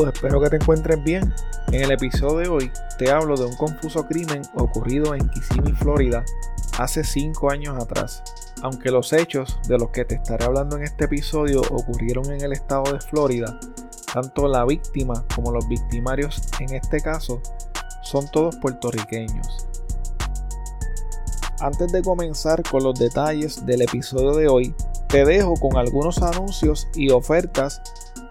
Espero que te encuentres bien. En el episodio de hoy te hablo de un confuso crimen ocurrido en Kissimmee, Florida, hace 5 años atrás. Aunque los hechos de los que te estaré hablando en este episodio ocurrieron en el estado de Florida, tanto la víctima como los victimarios en este caso son todos puertorriqueños. Antes de comenzar con los detalles del episodio de hoy, te dejo con algunos anuncios y ofertas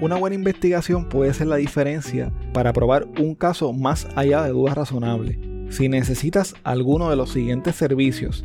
Una buena investigación puede ser la diferencia para probar un caso más allá de dudas razonables. Si necesitas alguno de los siguientes servicios,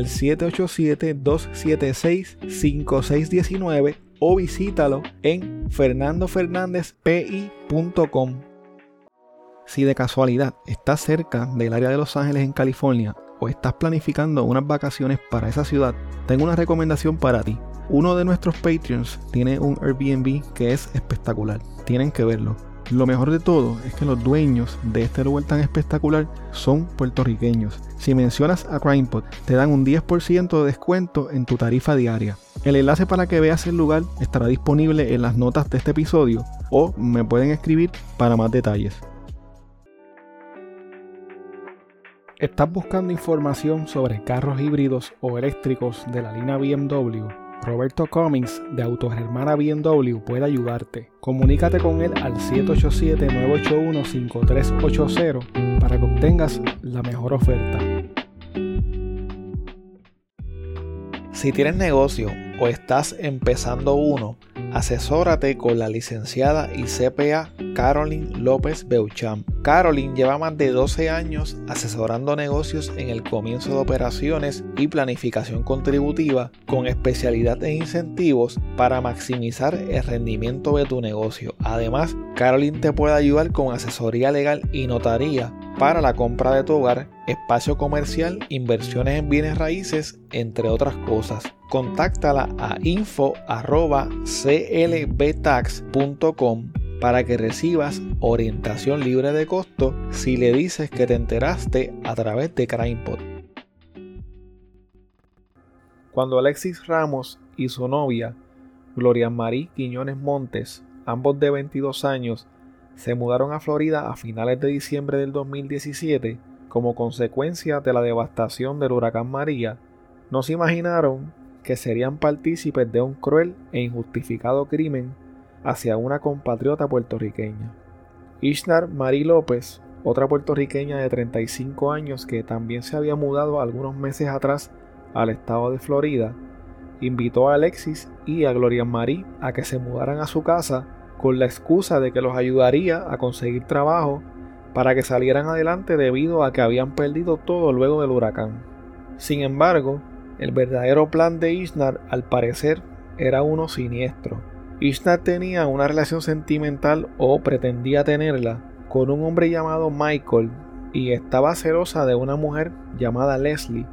787-276-5619 o visítalo en fernandofernandezpi.com. Si de casualidad estás cerca del área de Los Ángeles en California o estás planificando unas vacaciones para esa ciudad, tengo una recomendación para ti. Uno de nuestros Patreons tiene un Airbnb que es espectacular. Tienen que verlo lo mejor de todo es que los dueños de este lugar tan espectacular son puertorriqueños. Si mencionas a CrimePod, te dan un 10% de descuento en tu tarifa diaria. El enlace para que veas el lugar estará disponible en las notas de este episodio o me pueden escribir para más detalles. ¿Estás buscando información sobre carros híbridos o eléctricos de la línea BMW? Roberto Cummings de Autogermana BMW puede ayudarte. Comunícate con él al 787-981-5380 para que obtengas la mejor oferta. Si tienes negocio o estás empezando uno, asesórate con la licenciada y CPA Caroline López Beucham. Caroline lleva más de 12 años asesorando negocios en el comienzo de operaciones y planificación contributiva con especialidad en incentivos para maximizar el rendimiento de tu negocio. Además, Caroline te puede ayudar con asesoría legal y notaría para la compra de tu hogar, espacio comercial, inversiones en bienes raíces, entre otras cosas. Contáctala a info.clbtax.com para que recibas orientación libre de costo si le dices que te enteraste a través de CrimePod. Cuando Alexis Ramos y su novia, Gloria Marie Quiñones Montes, ambos de 22 años, se mudaron a Florida a finales de diciembre del 2017 como consecuencia de la devastación del huracán María, no se imaginaron que serían partícipes de un cruel e injustificado crimen hacia una compatriota puertorriqueña. Ishnar Marie López, otra puertorriqueña de 35 años que también se había mudado algunos meses atrás al estado de Florida, invitó a Alexis y a Gloria Marie a que se mudaran a su casa con la excusa de que los ayudaría a conseguir trabajo para que salieran adelante debido a que habían perdido todo luego del huracán. Sin embargo, el verdadero plan de Ishnar al parecer era uno siniestro. Ishnar tenía una relación sentimental o pretendía tenerla con un hombre llamado Michael y estaba celosa de una mujer llamada Leslie,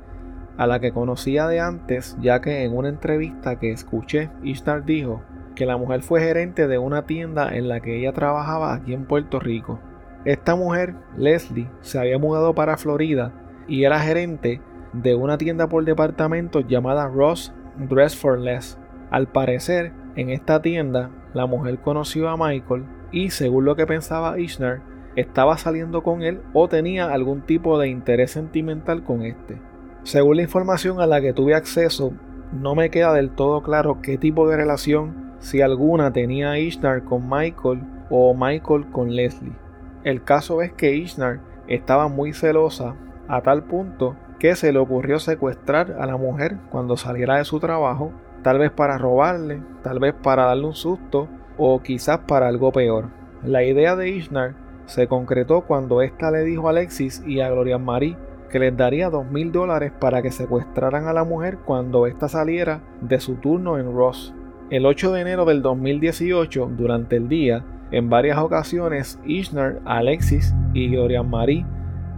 a la que conocía de antes, ya que en una entrevista que escuché, Ishnar dijo que la mujer fue gerente de una tienda en la que ella trabajaba aquí en Puerto Rico. Esta mujer, Leslie, se había mudado para Florida y era gerente de una tienda por departamentos llamada Ross Dress for Less. Al parecer, en esta tienda, la mujer conoció a Michael y, según lo que pensaba Ishner, estaba saliendo con él o tenía algún tipo de interés sentimental con este. Según la información a la que tuve acceso, no me queda del todo claro qué tipo de relación, si alguna, tenía Ishnar con Michael o Michael con Leslie. El caso es que Ishnar estaba muy celosa a tal punto que se le ocurrió secuestrar a la mujer cuando saliera de su trabajo, tal vez para robarle, tal vez para darle un susto o quizás para algo peor. La idea de Ishnar se concretó cuando ésta le dijo a Alexis y a Gloria Marie que les daría dos mil dólares para que secuestraran a la mujer cuando ésta saliera de su turno en Ross. El 8 de enero del 2018, durante el día, en varias ocasiones, Ishnar, Alexis y Gloria Marie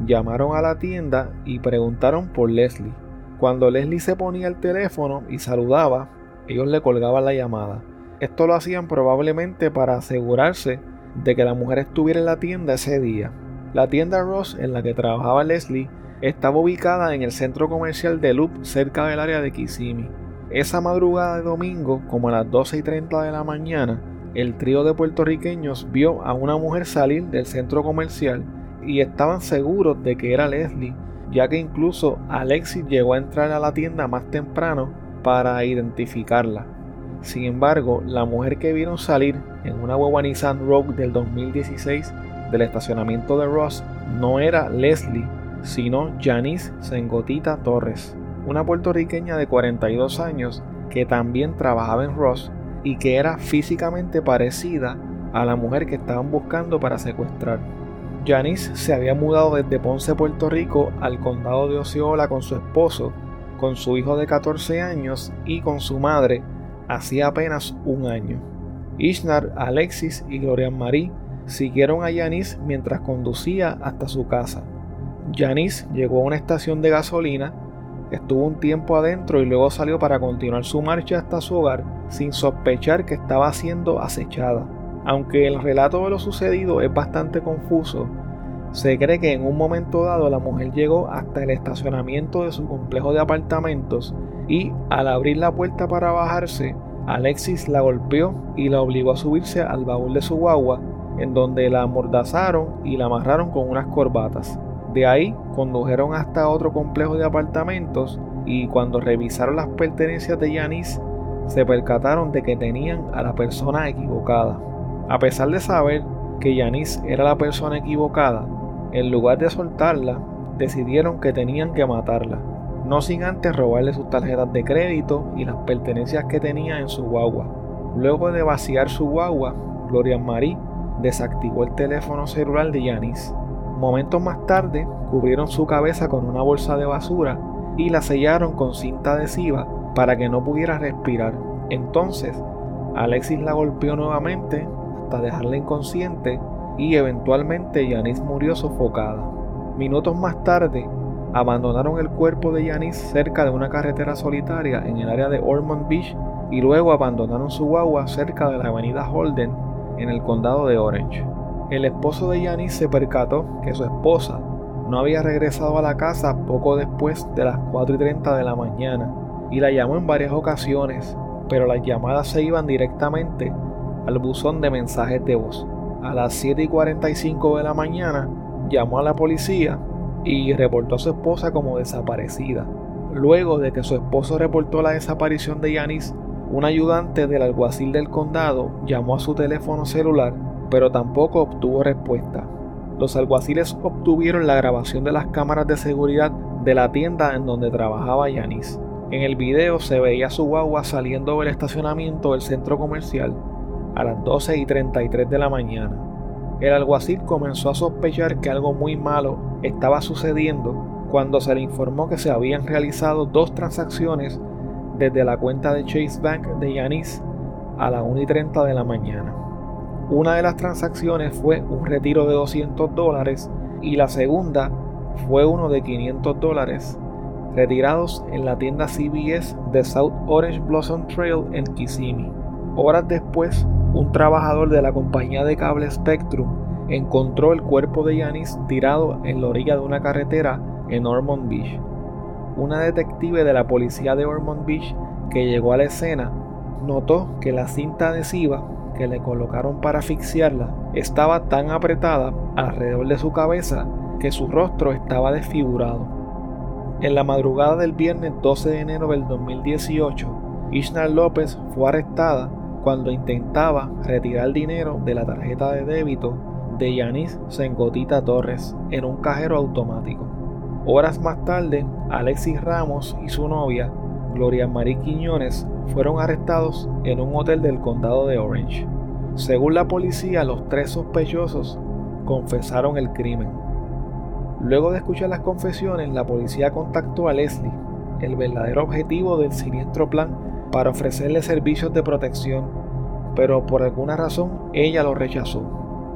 llamaron a la tienda y preguntaron por Leslie. Cuando Leslie se ponía el teléfono y saludaba, ellos le colgaban la llamada. Esto lo hacían probablemente para asegurarse de que la mujer estuviera en la tienda ese día. La tienda Ross en la que trabajaba Leslie estaba ubicada en el centro comercial de Loop cerca del área de Kissimmee. Esa madrugada de domingo, como a las 12 y 30 de la mañana, el trío de puertorriqueños vio a una mujer salir del centro comercial y estaban seguros de que era Leslie, ya que incluso Alexis llegó a entrar a la tienda más temprano para identificarla. Sin embargo, la mujer que vieron salir en una hueva Nissan Rogue del 2016 del estacionamiento de Ross no era Leslie, sino Janice Sengotita Torres, una puertorriqueña de 42 años que también trabajaba en Ross y que era físicamente parecida a la mujer que estaban buscando para secuestrar. Janice se había mudado desde Ponce, Puerto Rico, al condado de Osceola con su esposo, con su hijo de 14 años y con su madre, hacía apenas un año. Ishnar, Alexis y Gloria Marie siguieron a Yanis mientras conducía hasta su casa. Yanis llegó a una estación de gasolina, estuvo un tiempo adentro y luego salió para continuar su marcha hasta su hogar sin sospechar que estaba siendo acechada. Aunque el relato de lo sucedido es bastante confuso, se cree que en un momento dado la mujer llegó hasta el estacionamiento de su complejo de apartamentos y al abrir la puerta para bajarse, Alexis la golpeó y la obligó a subirse al baúl de su guagua, en donde la amordazaron y la amarraron con unas corbatas. De ahí condujeron hasta otro complejo de apartamentos y cuando revisaron las pertenencias de Yanis, se percataron de que tenían a la persona equivocada. A pesar de saber que Yanis era la persona equivocada, en lugar de soltarla, decidieron que tenían que matarla no sin antes robarle sus tarjetas de crédito y las pertenencias que tenía en su guagua. Luego de vaciar su guagua, Gloria Marie desactivó el teléfono celular de Yanis. Momentos más tarde, cubrieron su cabeza con una bolsa de basura y la sellaron con cinta adhesiva para que no pudiera respirar. Entonces, Alexis la golpeó nuevamente hasta dejarla inconsciente y eventualmente Yanis murió sofocada. Minutos más tarde, abandonaron el cuerpo de Yanis cerca de una carretera solitaria en el área de Ormond Beach y luego abandonaron su guagua cerca de la avenida Holden en el condado de Orange. El esposo de Yanis se percató que su esposa no había regresado a la casa poco después de las 4 y 30 de la mañana y la llamó en varias ocasiones, pero las llamadas se iban directamente al buzón de mensajes de voz. A las 7 y 45 de la mañana llamó a la policía y reportó a su esposa como desaparecida. Luego de que su esposo reportó la desaparición de Yanis, un ayudante del alguacil del condado llamó a su teléfono celular, pero tampoco obtuvo respuesta. Los alguaciles obtuvieron la grabación de las cámaras de seguridad de la tienda en donde trabajaba Yanis. En el video se veía su guagua saliendo del estacionamiento del centro comercial a las 12 y 33 de la mañana. El alguacil comenzó a sospechar que algo muy malo estaba sucediendo cuando se le informó que se habían realizado dos transacciones desde la cuenta de Chase Bank de Yanis a las 1 y 30 de la mañana. Una de las transacciones fue un retiro de 200 dólares y la segunda fue uno de 500 dólares retirados en la tienda CBS de South Orange Blossom Trail en Kissimmee. Horas después, un trabajador de la compañía de cable Spectrum encontró el cuerpo de Yanis tirado en la orilla de una carretera en Ormond Beach. Una detective de la policía de Ormond Beach que llegó a la escena notó que la cinta adhesiva que le colocaron para asfixiarla estaba tan apretada alrededor de su cabeza que su rostro estaba desfigurado. En la madrugada del viernes 12 de enero del 2018, Ishnar López fue arrestada cuando intentaba retirar dinero de la tarjeta de débito de Yanis Sengotita Torres en un cajero automático. Horas más tarde, Alexis Ramos y su novia, Gloria Marie Quiñones, fueron arrestados en un hotel del condado de Orange. Según la policía, los tres sospechosos confesaron el crimen. Luego de escuchar las confesiones, la policía contactó a Leslie, el verdadero objetivo del siniestro plan, para ofrecerle servicios de protección, pero por alguna razón ella lo rechazó.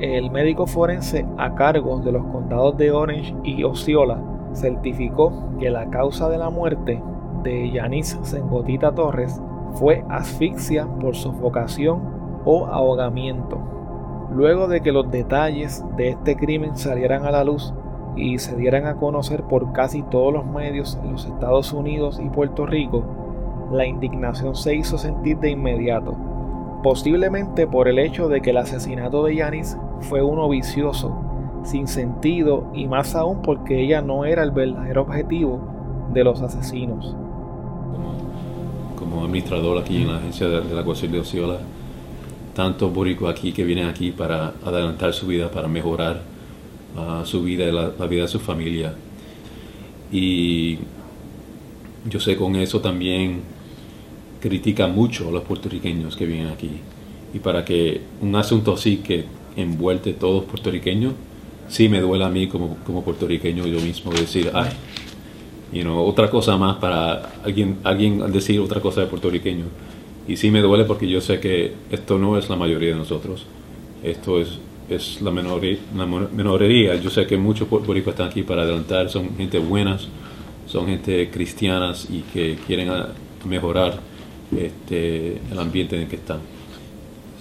El médico forense a cargo de los condados de Orange y Osceola certificó que la causa de la muerte de Yanis Sengotita Torres fue asfixia por sofocación o ahogamiento. Luego de que los detalles de este crimen salieran a la luz y se dieran a conocer por casi todos los medios en los Estados Unidos y Puerto Rico, la indignación se hizo sentir de inmediato, posiblemente por el hecho de que el asesinato de Yanis fue uno vicioso, sin sentido y más aún porque ella no era el verdadero objetivo de los asesinos como administrador aquí en la agencia de, la Guardia de Osceola, tantos boricuas aquí que vienen aquí para adelantar su vida, para mejorar uh, su vida y la, vida de su familia. Y yo sé con eso también critica mucho a los puertorriqueños que vienen aquí. Y para que un asunto así que envuelte a todos puertorriqueños, sí me duele a mí como, como puertorriqueño yo mismo decir, ay, otra cosa más para alguien, alguien decir otra cosa de puertorriqueño. Y sí me duele porque yo sé que esto no es la mayoría de nosotros. Esto es, es la, minoría, la minoría. Yo sé que muchos puertorriqueños están aquí para adelantar. Son gente buenas, son gente cristianas y que quieren mejorar este, el ambiente en el que están.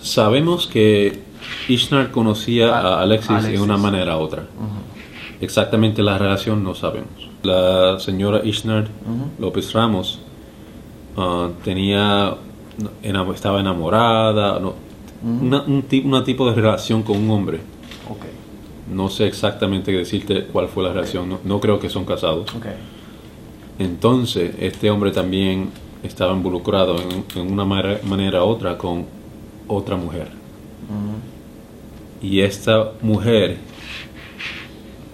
Sabemos que Ishnar conocía a Alexis, de una manera u otra. Exactamente la relación no sabemos la señora Ishnar López Ramos uh, tenía estaba enamorada, no, un, tipo de relación con un hombre. No sé exactamente decirte cuál fue la relación, no, creo que son casados. Entonces, este hombre también estaba involucrado en, una manera u otra con otra mujer. Y esta mujer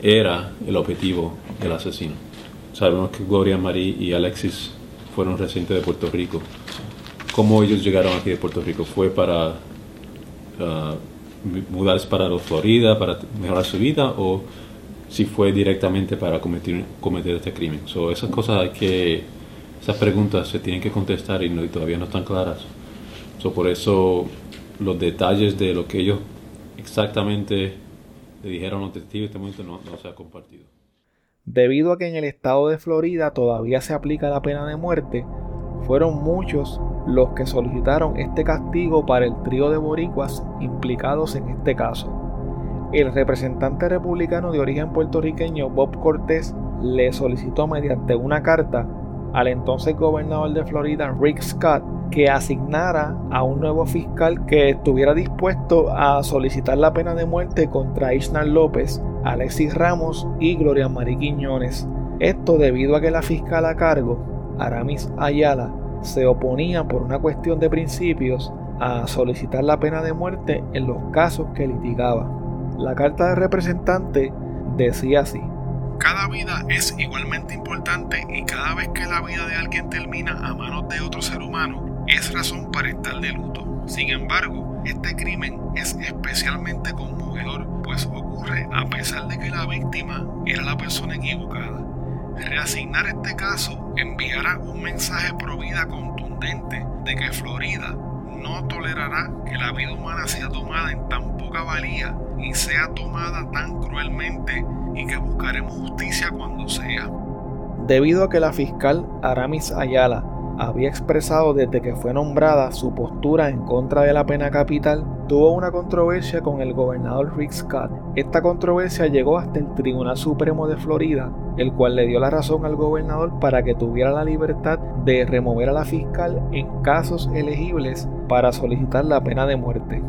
era el objetivo del asesino. Sabemos que Gloria Marie y Alexis fueron recientes de Puerto Rico. ¿Cómo ellos llegaron aquí de Puerto Rico? ¿Fue para uh, mudarse para Florida, para mejorar su vida o si fue directamente para cometer, cometer este crimen? So, esas cosas hay que, esas preguntas se tienen que contestar y, todavía no están claras. Por eso los detalles de lo que ellos exactamente le dijeron los testigos este momento no se ha compartido. Debido a que en el estado de Florida todavía se aplica la pena de muerte, fueron muchos los que solicitaron este castigo para el trío de boricuas implicados en este caso. El representante republicano de origen puertorriqueño Bob Cortés le solicitó mediante una carta al entonces gobernador de Florida Rick Scott que asignara a un nuevo fiscal que estuviera dispuesto a solicitar la pena de muerte contra Ishnar López, Alexis Ramos y Gloria María Quiñones. Esto debido a que la fiscal a cargo, Aramis Ayala, se oponía por una cuestión de principios a solicitar la pena de muerte en los casos que litigaba. La carta de representante decía así. Cada vida es igualmente importante y cada vez que la vida de alguien termina a manos de otro ser humano es razón para estar de luto. Sin embargo, este crimen es especialmente conmovedor pues ocurre a pesar de que la víctima era la persona equivocada. Reasignar este caso enviará un mensaje pro vida contundente de que Florida no tolerará que la vida humana sea tomada en tan poca valía y sea tomada tan cruelmente y que buscaremos justicia cuando sea. Debido a que la fiscal Aramis Ayala había expresado desde que fue nombrada su postura en contra de la pena capital, tuvo una controversia con el gobernador Rick Scott. Esta controversia llegó hasta el Tribunal Supremo de Florida, el cual le dio la razón al gobernador para que tuviera la libertad de remover a la fiscal en casos elegibles para solicitar la pena de muerte.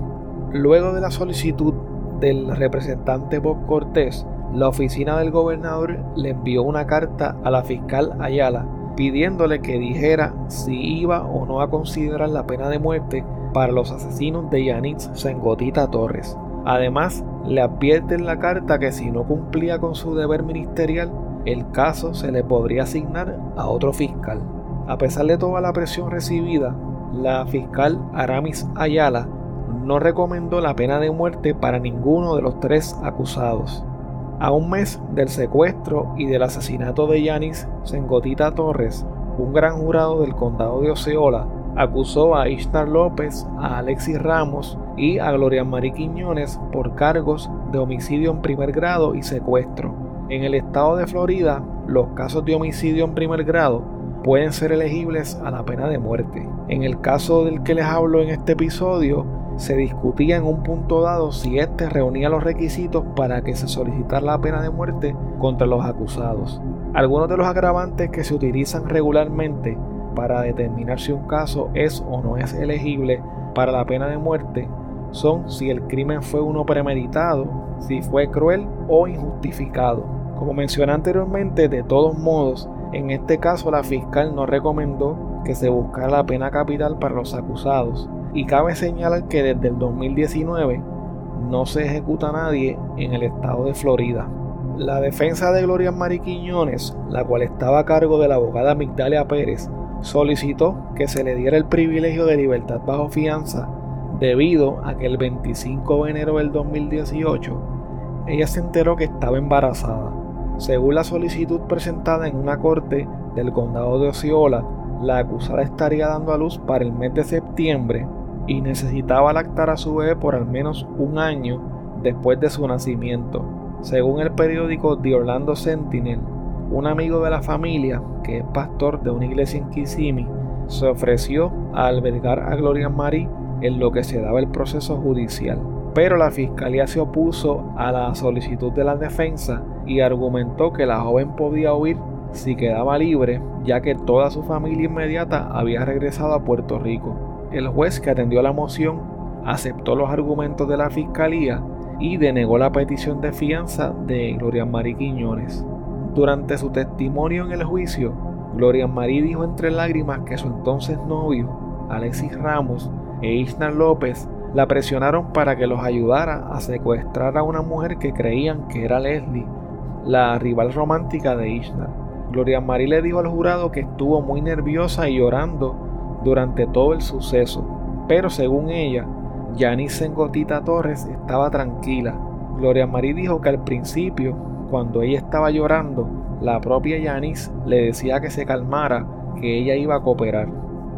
Luego de la solicitud del representante Bob Cortés, la oficina del gobernador le envió una carta a la fiscal Ayala pidiéndole que dijera si iba o no a considerar la pena de muerte para los asesinos de Yanitz Sengotita Torres. Además, le advierte en la carta que si no cumplía con su deber ministerial, el caso se le podría asignar a otro fiscal. A pesar de toda la presión recibida, la fiscal Aramis Ayala no recomendó la pena de muerte para ninguno de los tres acusados. A un mes del secuestro y del asesinato de Yanis Sengotita Torres, un gran jurado del condado de Oceola acusó a Ishtar López, a Alexis Ramos y a Gloria María Quiñones por cargos de homicidio en primer grado y secuestro. En el estado de Florida, los casos de homicidio en primer grado pueden ser elegibles a la pena de muerte. En el caso del que les hablo en este episodio, se discutía en un punto dado si éste reunía los requisitos para que se solicitara la pena de muerte contra los acusados. Algunos de los agravantes que se utilizan regularmente para determinar si un caso es o no es elegible para la pena de muerte son si el crimen fue uno premeditado, si fue cruel o injustificado. Como mencioné anteriormente, de todos modos, en este caso la fiscal no recomendó que se buscara la pena capital para los acusados y cabe señalar que desde el 2019 no se ejecuta a nadie en el estado de Florida. La defensa de Gloria Mariquiñones, la cual estaba a cargo de la abogada Migdalia Pérez, solicitó que se le diera el privilegio de libertad bajo fianza debido a que el 25 de enero del 2018 ella se enteró que estaba embarazada. Según la solicitud presentada en una corte del condado de Osceola, la acusada estaría dando a luz para el mes de septiembre y necesitaba lactar a su bebé por al menos un año después de su nacimiento. Según el periódico The Orlando Sentinel, un amigo de la familia, que es pastor de una iglesia en Kissimmee, se ofreció a albergar a Gloria Marie en lo que se daba el proceso judicial. Pero la fiscalía se opuso a la solicitud de la defensa y argumentó que la joven podía huir si quedaba libre, ya que toda su familia inmediata había regresado a Puerto Rico. El juez que atendió la moción aceptó los argumentos de la fiscalía y denegó la petición de fianza de Gloria Marie Quiñones. Durante su testimonio en el juicio, Gloria Marie dijo entre lágrimas que su entonces novio, Alexis Ramos e Isna López, la presionaron para que los ayudara a secuestrar a una mujer que creían que era Leslie, la rival romántica de Isna. Gloria Marie le dijo al jurado que estuvo muy nerviosa y llorando durante todo el suceso, pero según ella, Janice Sengotita Torres estaba tranquila. Gloria Marie dijo que al principio cuando ella estaba llorando, la propia Yanis le decía que se calmara, que ella iba a cooperar.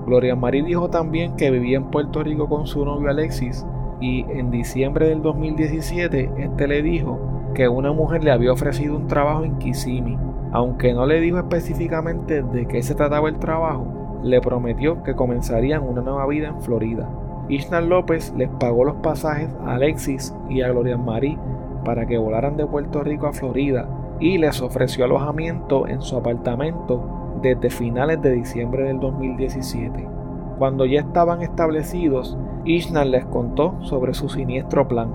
Gloria Marie dijo también que vivía en Puerto Rico con su novio Alexis y en diciembre del 2017 este le dijo que una mujer le había ofrecido un trabajo en Kissimmee. Aunque no le dijo específicamente de qué se trataba el trabajo, le prometió que comenzarían una nueva vida en Florida. Ishnar López les pagó los pasajes a Alexis y a Gloria Marie para que volaran de Puerto Rico a Florida y les ofreció alojamiento en su apartamento desde finales de diciembre del 2017. Cuando ya estaban establecidos, Ishnar les contó sobre su siniestro plan.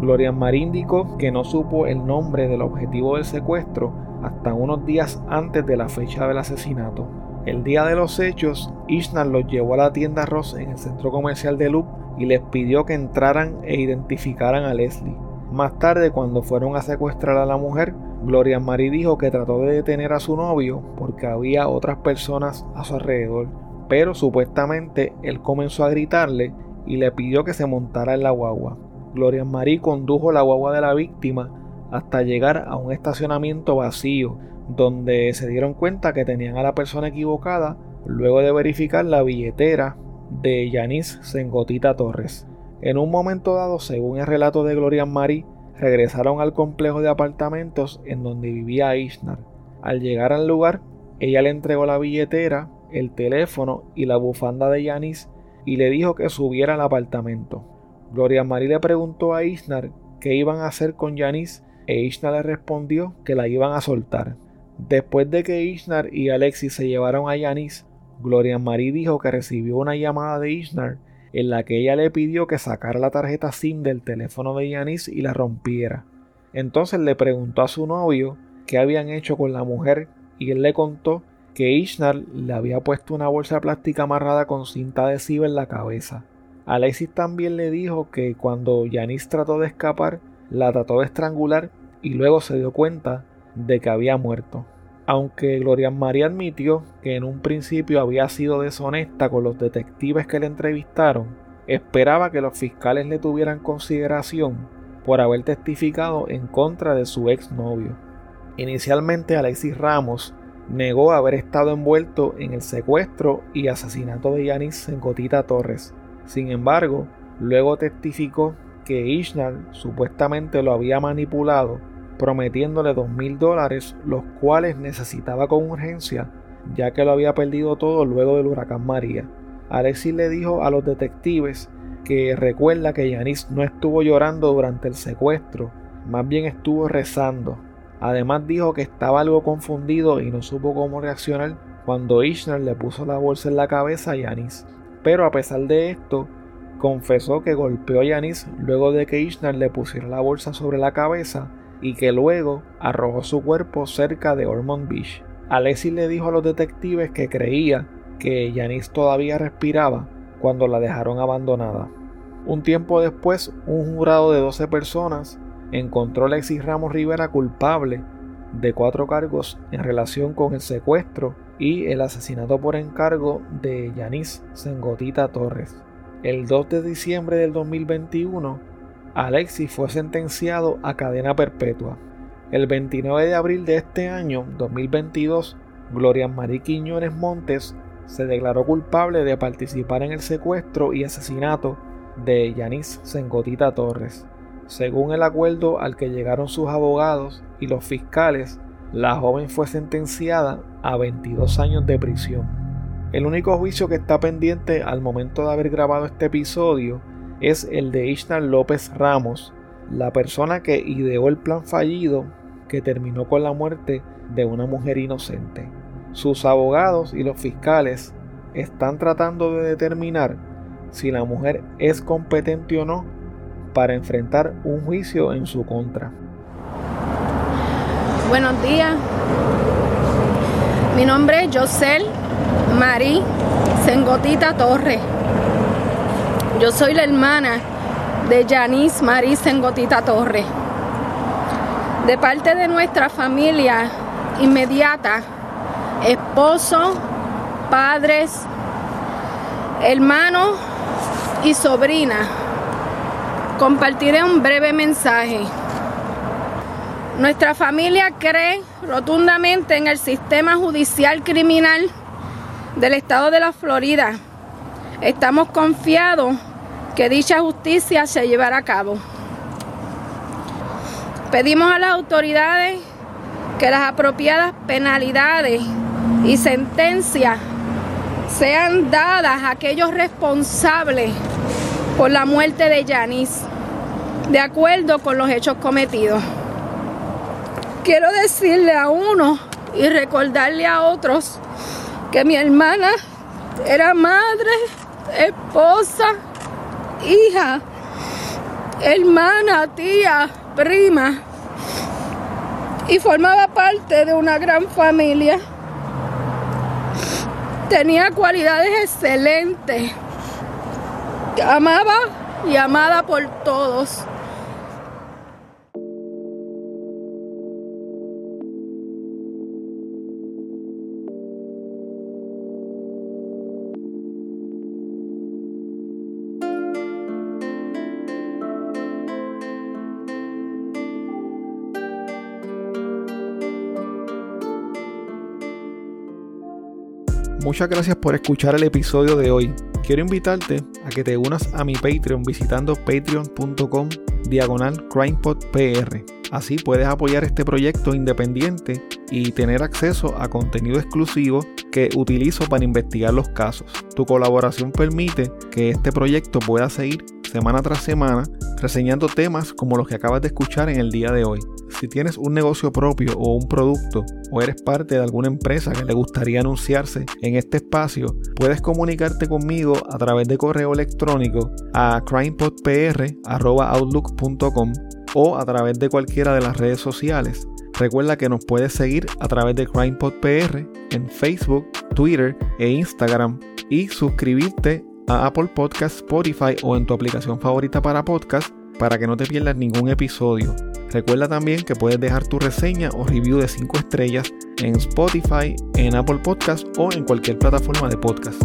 Gloria Marín indicó que no supo el nombre del objetivo del secuestro hasta unos días antes de la fecha del asesinato. El día de los hechos, Ishnar los llevó a la tienda Ross en el centro comercial de Loop y les pidió que entraran e identificaran a Leslie. Más tarde, cuando fueron a secuestrar a la mujer, Gloria Marie dijo que trató de detener a su novio porque había otras personas a su alrededor, pero supuestamente él comenzó a gritarle y le pidió que se montara en la guagua. Gloria Marie condujo la guagua de la víctima hasta llegar a un estacionamiento vacío, donde se dieron cuenta que tenían a la persona equivocada luego de verificar la billetera de Yanis Sengotita Torres. En un momento dado, según el relato de Gloria Marie, regresaron al complejo de apartamentos en donde vivía Ishnar. Al llegar al lugar, ella le entregó la billetera, el teléfono y la bufanda de Yanis y le dijo que subiera al apartamento. Gloria Marie le preguntó a Ishnar qué iban a hacer con Janice e Ishnar le respondió que la iban a soltar. Después de que Ishnar y Alexis se llevaron a Janice, Gloria Marie dijo que recibió una llamada de Ishnar en la que ella le pidió que sacara la tarjeta SIM del teléfono de Janice y la rompiera. Entonces le preguntó a su novio qué habían hecho con la mujer y él le contó que Ishnar le había puesto una bolsa plástica amarrada con cinta adhesiva en la cabeza. Alexis también le dijo que cuando Janice trató de escapar, la trató de estrangular y luego se dio cuenta de que había muerto. Aunque Gloria María admitió que en un principio había sido deshonesta con los detectives que le entrevistaron, esperaba que los fiscales le tuvieran consideración por haber testificado en contra de su exnovio. Inicialmente Alexis Ramos negó haber estado envuelto en el secuestro y asesinato de Yanis Sencotita Torres. Sin embargo, luego testificó que Ishnar supuestamente lo había manipulado prometiéndole dos mil dólares, los cuales necesitaba con urgencia, ya que lo había perdido todo luego del huracán María. Alexis le dijo a los detectives que recuerda que Yanis no estuvo llorando durante el secuestro, más bien estuvo rezando. Además dijo que estaba algo confundido y no supo cómo reaccionar cuando Ishnar le puso la bolsa en la cabeza a Yanis. Pero a pesar de esto, confesó que golpeó a Yanis luego de que Ishnar le pusiera la bolsa sobre la cabeza y que luego arrojó su cuerpo cerca de Ormond Beach. Alexis le dijo a los detectives que creía que Yanis todavía respiraba cuando la dejaron abandonada. Un tiempo después, un jurado de 12 personas encontró a Alexis Ramos Rivera culpable de cuatro cargos en relación con el secuestro y el asesinato por encargo de Yanis Sengotita Torres. El 2 de diciembre del 2021, Alexis fue sentenciado a cadena perpetua. El 29 de abril de este año, 2022, Gloria María Quiñones Montes se declaró culpable de participar en el secuestro y asesinato de Yanis Sengotita Torres. Según el acuerdo al que llegaron sus abogados y los fiscales, la joven fue sentenciada a 22 años de prisión. El único juicio que está pendiente al momento de haber grabado este episodio es el de Ishnar López Ramos, la persona que ideó el plan fallido que terminó con la muerte de una mujer inocente. Sus abogados y los fiscales están tratando de determinar si la mujer es competente o no para enfrentar un juicio en su contra. Buenos días. Mi nombre es Josel Marí Sengotita Torres. Yo soy la hermana de Yanis Marí Sengotita Torres. De parte de nuestra familia inmediata, esposo, padres, hermanos y sobrina, compartiré un breve mensaje. Nuestra familia cree rotundamente en el sistema judicial criminal del estado de la Florida. Estamos confiados que dicha justicia se llevará a cabo. Pedimos a las autoridades que las apropiadas penalidades y sentencias sean dadas a aquellos responsables por la muerte de Yanis, de acuerdo con los hechos cometidos. Quiero decirle a uno y recordarle a otros que mi hermana era madre, esposa, hija, hermana, tía, prima y formaba parte de una gran familia. Tenía cualidades excelentes. Amaba y amada por todos. Muchas gracias por escuchar el episodio de hoy. Quiero invitarte a que te unas a mi Patreon visitando patreon.com diagonal crimepodpr. Así puedes apoyar este proyecto independiente y tener acceso a contenido exclusivo que utilizo para investigar los casos. Tu colaboración permite que este proyecto pueda seguir semana tras semana reseñando temas como los que acabas de escuchar en el día de hoy. Si tienes un negocio propio o un producto o eres parte de alguna empresa que le gustaría anunciarse en este espacio, puedes comunicarte conmigo a través de correo electrónico a crimepodpr.outlook.com o a través de cualquiera de las redes sociales. Recuerda que nos puedes seguir a través de CrimePodPR en Facebook, Twitter e Instagram y suscribirte a Apple Podcast, Spotify o en tu aplicación favorita para podcast para que no te pierdas ningún episodio. Recuerda también que puedes dejar tu reseña o review de 5 estrellas en Spotify, en Apple Podcast o en cualquier plataforma de podcast.